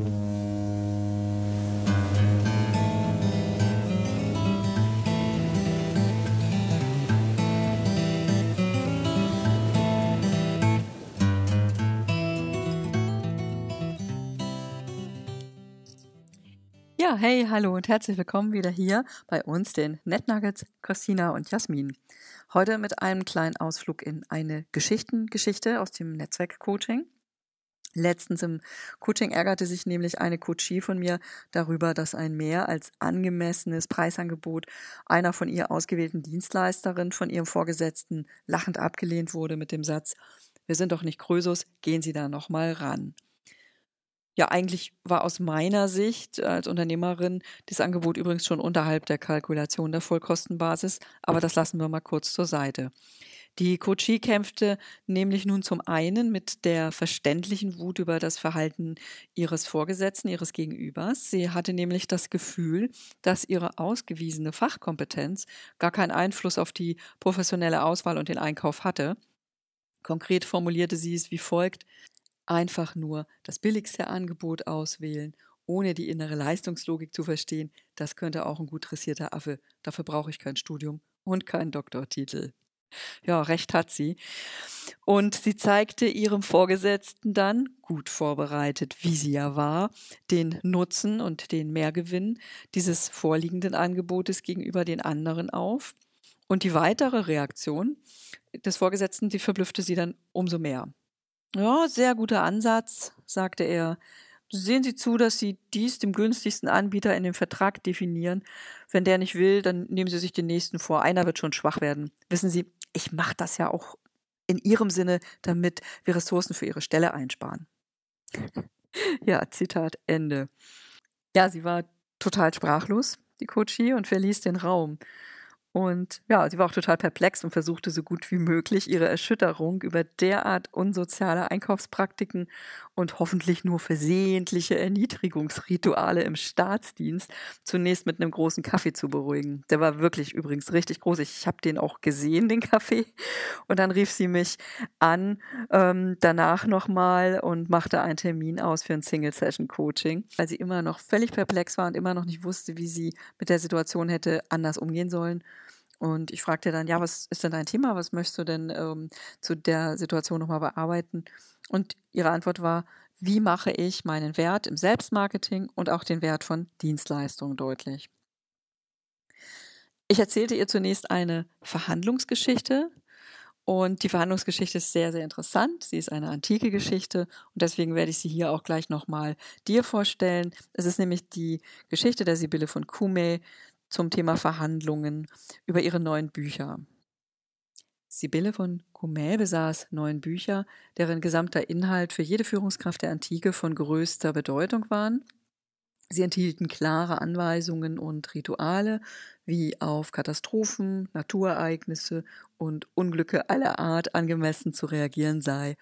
Ja, hey, hallo und herzlich willkommen wieder hier bei uns, den NetNuggets, Christina und Jasmin. Heute mit einem kleinen Ausflug in eine Geschichtengeschichte aus dem Netzwerk-Coaching. Letztens im Coaching ärgerte sich nämlich eine Coachie von mir darüber, dass ein mehr als angemessenes Preisangebot einer von ihr ausgewählten Dienstleisterin von ihrem Vorgesetzten lachend abgelehnt wurde mit dem Satz, wir sind doch nicht Krösus, gehen Sie da nochmal ran. Ja, eigentlich war aus meiner Sicht als Unternehmerin das Angebot übrigens schon unterhalb der Kalkulation der Vollkostenbasis, aber das lassen wir mal kurz zur Seite. Die Coachie kämpfte nämlich nun zum einen mit der verständlichen Wut über das Verhalten ihres Vorgesetzten, ihres Gegenübers. Sie hatte nämlich das Gefühl, dass ihre ausgewiesene Fachkompetenz gar keinen Einfluss auf die professionelle Auswahl und den Einkauf hatte. Konkret formulierte sie es wie folgt einfach nur das billigste Angebot auswählen, ohne die innere Leistungslogik zu verstehen, das könnte auch ein gut dressierter Affe. Dafür brauche ich kein Studium und keinen Doktortitel. Ja, recht hat sie. Und sie zeigte ihrem Vorgesetzten dann, gut vorbereitet, wie sie ja war, den Nutzen und den Mehrgewinn dieses vorliegenden Angebotes gegenüber den anderen auf. Und die weitere Reaktion des Vorgesetzten, die verblüffte sie dann umso mehr. Ja, sehr guter Ansatz, sagte er. Sehen Sie zu, dass Sie dies dem günstigsten Anbieter in dem Vertrag definieren. Wenn der nicht will, dann nehmen Sie sich den nächsten vor. Einer wird schon schwach werden. Wissen Sie, ich mache das ja auch in Ihrem Sinne, damit wir Ressourcen für Ihre Stelle einsparen. ja, Zitat Ende. Ja, sie war total sprachlos, die Coachie, und verließ den Raum. Und ja, sie war auch total perplex und versuchte so gut wie möglich ihre Erschütterung über derart unsoziale Einkaufspraktiken und hoffentlich nur versehentliche Erniedrigungsrituale im Staatsdienst zunächst mit einem großen Kaffee zu beruhigen. Der war wirklich übrigens richtig groß. Ich habe den auch gesehen, den Kaffee. Und dann rief sie mich an, ähm, danach nochmal und machte einen Termin aus für ein Single-Session-Coaching, weil sie immer noch völlig perplex war und immer noch nicht wusste, wie sie mit der Situation hätte anders umgehen sollen. Und ich fragte dann, ja, was ist denn dein Thema? Was möchtest du denn ähm, zu der Situation nochmal bearbeiten? Und ihre Antwort war, wie mache ich meinen Wert im Selbstmarketing und auch den Wert von Dienstleistungen deutlich? Ich erzählte ihr zunächst eine Verhandlungsgeschichte, und die Verhandlungsgeschichte ist sehr, sehr interessant. Sie ist eine antike Geschichte und deswegen werde ich sie hier auch gleich nochmal dir vorstellen. Es ist nämlich die Geschichte der Sibylle von Cumae, zum Thema Verhandlungen über ihre neuen Bücher. Sibylle von Cumae besaß neun Bücher, deren gesamter Inhalt für jede Führungskraft der Antike von größter Bedeutung waren. Sie enthielten klare Anweisungen und Rituale, wie auf Katastrophen, Naturereignisse und Unglücke aller Art angemessen zu reagieren sei,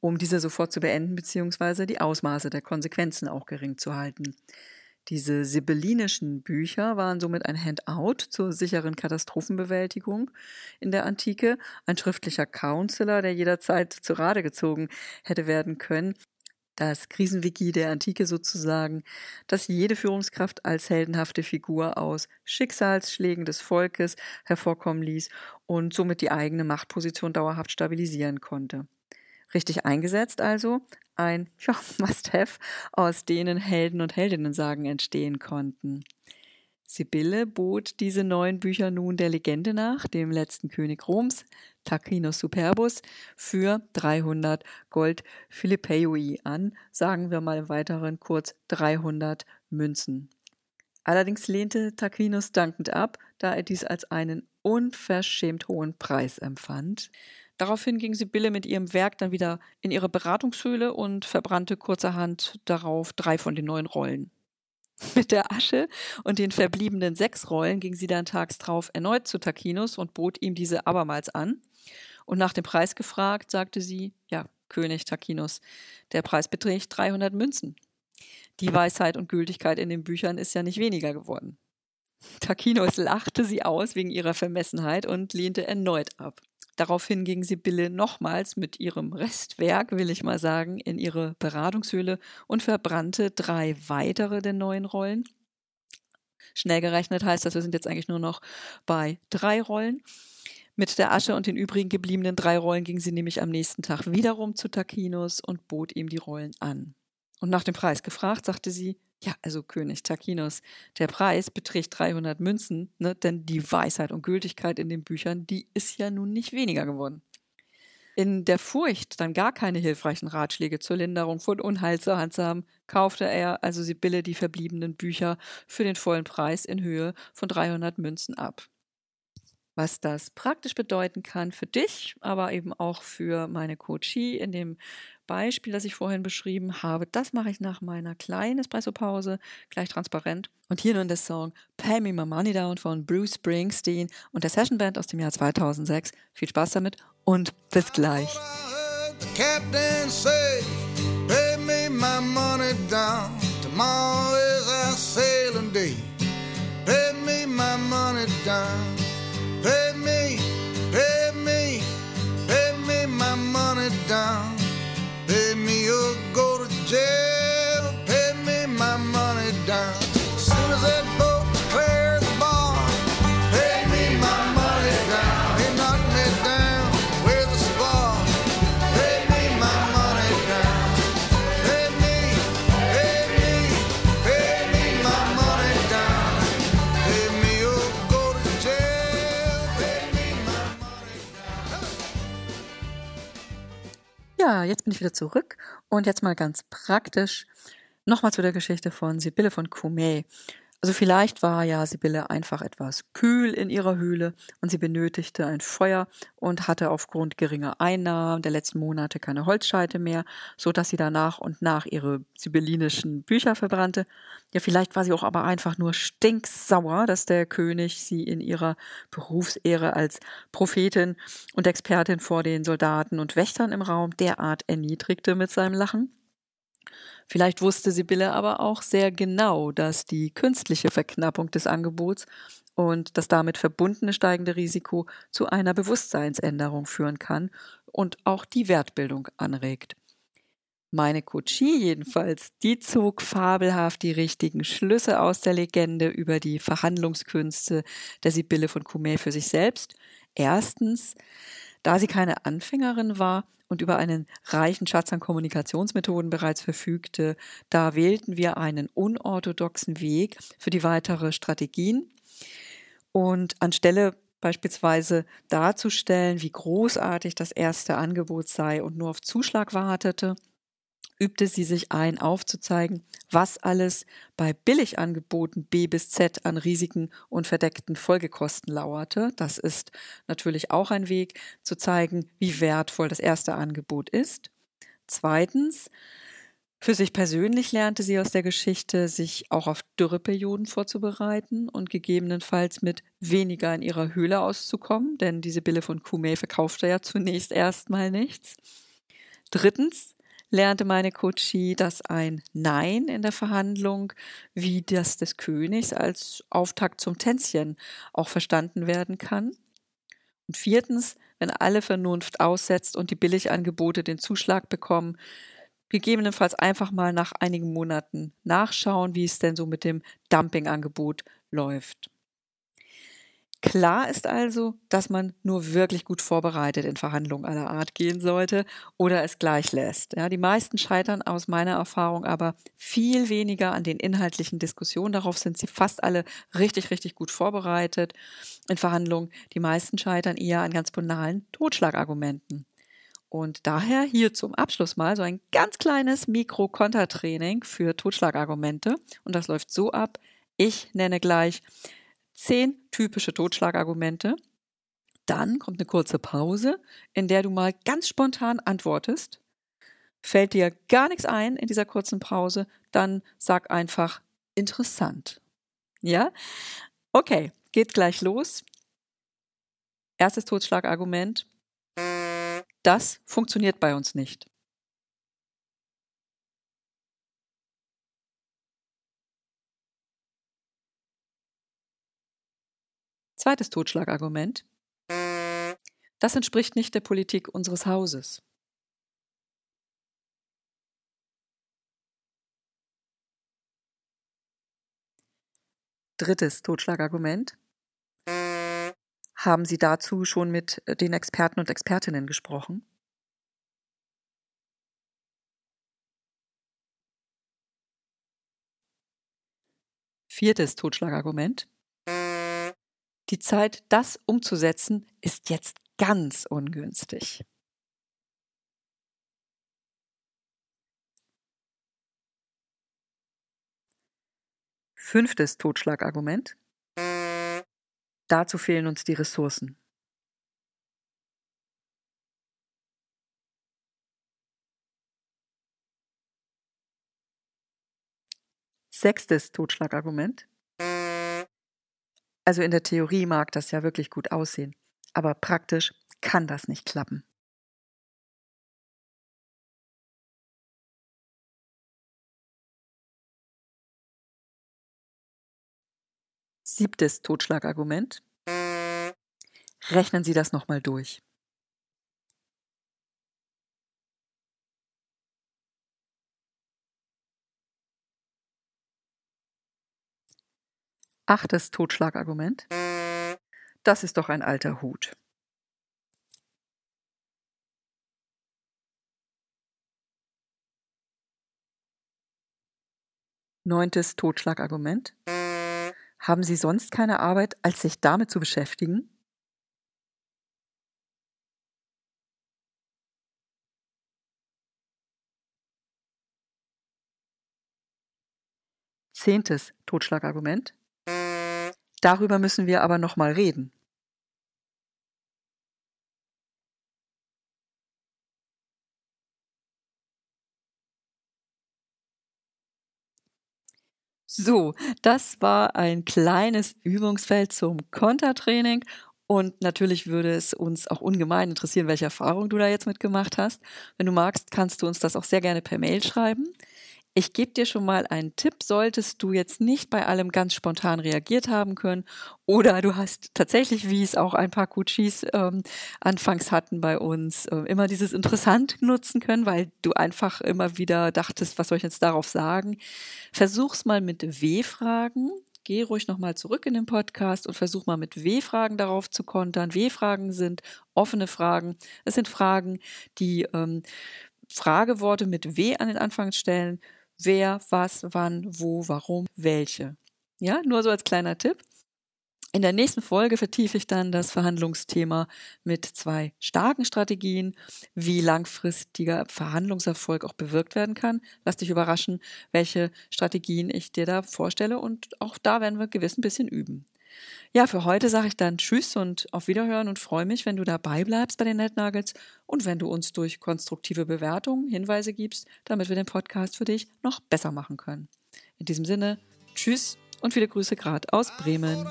um diese sofort zu beenden bzw. die Ausmaße der Konsequenzen auch gering zu halten. Diese sibyllinischen Bücher waren somit ein Handout zur sicheren Katastrophenbewältigung in der Antike, ein schriftlicher Counselor, der jederzeit zu Rade gezogen hätte werden können, das Krisenwiki der Antike sozusagen, das jede Führungskraft als heldenhafte Figur aus Schicksalsschlägen des Volkes hervorkommen ließ und somit die eigene Machtposition dauerhaft stabilisieren konnte. Richtig eingesetzt also ein ja, Must-Have, aus denen Helden und Heldinnen-Sagen entstehen konnten. Sibylle bot diese neuen Bücher nun der Legende nach, dem letzten König Roms, Tacinos Superbus, für 300 Gold Philippeioi an, sagen wir mal im Weiteren kurz 300 Münzen. Allerdings lehnte Taquinos dankend ab, da er dies als einen unverschämt hohen Preis empfand. Daraufhin ging Sibylle mit ihrem Werk dann wieder in ihre Beratungshöhle und verbrannte kurzerhand darauf drei von den neun Rollen. Mit der Asche und den verbliebenen sechs Rollen ging sie dann tags drauf erneut zu Tacinus und bot ihm diese abermals an. Und nach dem Preis gefragt, sagte sie, ja, König Tacinus, der Preis beträgt 300 Münzen. Die Weisheit und Gültigkeit in den Büchern ist ja nicht weniger geworden. Tacinus lachte sie aus wegen ihrer Vermessenheit und lehnte erneut ab. Daraufhin ging Sibylle nochmals mit ihrem Restwerk, will ich mal sagen, in ihre Beratungshöhle und verbrannte drei weitere der neuen Rollen. Schnell gerechnet heißt das, wir sind jetzt eigentlich nur noch bei drei Rollen. Mit der Asche und den übrigen gebliebenen drei Rollen ging sie nämlich am nächsten Tag wiederum zu Takinos und bot ihm die Rollen an. Und nach dem Preis gefragt, sagte sie, ja, also König Takinos, der Preis beträgt 300 Münzen, ne, denn die Weisheit und Gültigkeit in den Büchern, die ist ja nun nicht weniger geworden. In der Furcht, dann gar keine hilfreichen Ratschläge zur Linderung von Unheil zur Hand zu haben, kaufte er also Sibylle die verbliebenen Bücher für den vollen Preis in Höhe von 300 Münzen ab was das praktisch bedeuten kann für dich, aber eben auch für meine Coachie in dem Beispiel, das ich vorhin beschrieben habe. Das mache ich nach meiner kleinen Espresso-Pause, gleich transparent. Und hier nun der Song Pay Me My Money Down von Bruce Springsteen und der Session Band aus dem Jahr 2006. Viel Spaß damit und bis gleich. Down. Pay Ja, jetzt bin ich wieder zurück und jetzt mal ganz praktisch nochmal zu der Geschichte von Sibylle von Kumé. Also vielleicht war ja Sibylle einfach etwas kühl in ihrer Höhle und sie benötigte ein Feuer und hatte aufgrund geringer Einnahmen der letzten Monate keine Holzscheite mehr, so dass sie danach und nach ihre sibyllinischen Bücher verbrannte. Ja, vielleicht war sie auch aber einfach nur stinksauer, dass der König sie in ihrer Berufsehre als Prophetin und Expertin vor den Soldaten und Wächtern im Raum derart erniedrigte mit seinem Lachen. Vielleicht wusste Sibylle aber auch sehr genau, dass die künstliche Verknappung des Angebots und das damit verbundene steigende Risiko zu einer Bewusstseinsänderung führen kann und auch die Wertbildung anregt. Meine Coachie jedenfalls, die zog fabelhaft die richtigen Schlüsse aus der Legende über die Verhandlungskünste der Sibylle von Cumet für sich selbst. Erstens, da sie keine Anfängerin war und über einen reichen Schatz an Kommunikationsmethoden bereits verfügte, da wählten wir einen unorthodoxen Weg für die weitere Strategien. Und anstelle beispielsweise darzustellen, wie großartig das erste Angebot sei und nur auf Zuschlag wartete, übte sie sich ein, aufzuzeigen, was alles bei Billigangeboten B bis Z an Risiken und verdeckten Folgekosten lauerte. Das ist natürlich auch ein Weg zu zeigen, wie wertvoll das erste Angebot ist. Zweitens, für sich persönlich lernte sie aus der Geschichte, sich auch auf Dürreperioden vorzubereiten und gegebenenfalls mit weniger in ihrer Höhle auszukommen, denn diese Bille von Kume verkaufte ja zunächst erstmal nichts. Drittens, lernte meine Coachie, dass ein Nein in der Verhandlung wie das des Königs als Auftakt zum Tänzchen auch verstanden werden kann. Und viertens, wenn alle Vernunft aussetzt und die Billigangebote den Zuschlag bekommen, gegebenenfalls einfach mal nach einigen Monaten nachschauen, wie es denn so mit dem Dumpingangebot läuft. Klar ist also, dass man nur wirklich gut vorbereitet in Verhandlungen aller Art gehen sollte oder es gleich lässt. Ja, die meisten scheitern aus meiner Erfahrung aber viel weniger an den inhaltlichen Diskussionen. Darauf sind sie fast alle richtig, richtig gut vorbereitet in Verhandlungen. Die meisten scheitern eher an ganz banalen Totschlagargumenten. Und daher hier zum Abschluss mal so ein ganz kleines Mikro-Kontertraining für Totschlagargumente. Und das läuft so ab. Ich nenne gleich zehn typische Totschlagargumente. Dann kommt eine kurze Pause, in der du mal ganz spontan antwortest. Fällt dir gar nichts ein in dieser kurzen Pause, dann sag einfach interessant. Ja? Okay, geht gleich los. Erstes Totschlagargument. Das funktioniert bei uns nicht. Zweites Totschlagargument. Das entspricht nicht der Politik unseres Hauses. Drittes Totschlagargument. Haben Sie dazu schon mit den Experten und Expertinnen gesprochen? Viertes Totschlagargument. Die Zeit, das umzusetzen, ist jetzt ganz ungünstig. Fünftes Totschlagargument. Dazu fehlen uns die Ressourcen. Sechstes Totschlagargument. Also in der Theorie mag das ja wirklich gut aussehen, aber praktisch kann das nicht klappen. Siebtes Totschlagargument. Rechnen Sie das nochmal durch. Achtes Totschlagargument. Das ist doch ein alter Hut. Neuntes Totschlagargument. Haben Sie sonst keine Arbeit, als sich damit zu beschäftigen? Zehntes Totschlagargument. Darüber müssen wir aber noch mal reden. So, das war ein kleines Übungsfeld zum Kontertraining und natürlich würde es uns auch ungemein interessieren, welche Erfahrung du da jetzt mitgemacht hast. Wenn du magst, kannst du uns das auch sehr gerne per Mail schreiben. Ich gebe dir schon mal einen Tipp, solltest du jetzt nicht bei allem ganz spontan reagiert haben können oder du hast tatsächlich, wie es auch ein paar Coaches ähm, anfangs hatten bei uns, äh, immer dieses interessant nutzen können, weil du einfach immer wieder dachtest, was soll ich jetzt darauf sagen? Versuch's mal mit W-Fragen. Geh ruhig nochmal zurück in den Podcast und versuch mal mit W-Fragen darauf zu kontern. W-Fragen sind offene Fragen. Es sind Fragen, die ähm, Frageworte mit W an den Anfang stellen wer, was, wann, wo, warum, welche. Ja, nur so als kleiner Tipp. In der nächsten Folge vertiefe ich dann das Verhandlungsthema mit zwei starken Strategien, wie langfristiger Verhandlungserfolg auch bewirkt werden kann. Lass dich überraschen, welche Strategien ich dir da vorstelle und auch da werden wir gewiss ein bisschen üben. Ja, für heute sage ich dann Tschüss und auf Wiederhören und freue mich, wenn du dabei bleibst bei den Netnuggets und wenn du uns durch konstruktive Bewertungen Hinweise gibst, damit wir den Podcast für dich noch besser machen können. In diesem Sinne, Tschüss und viele Grüße gerade aus Bremen.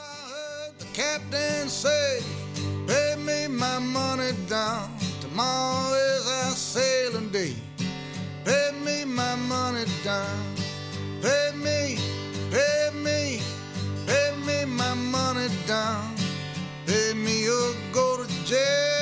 Pay me my money down. down, pay me or go to jail.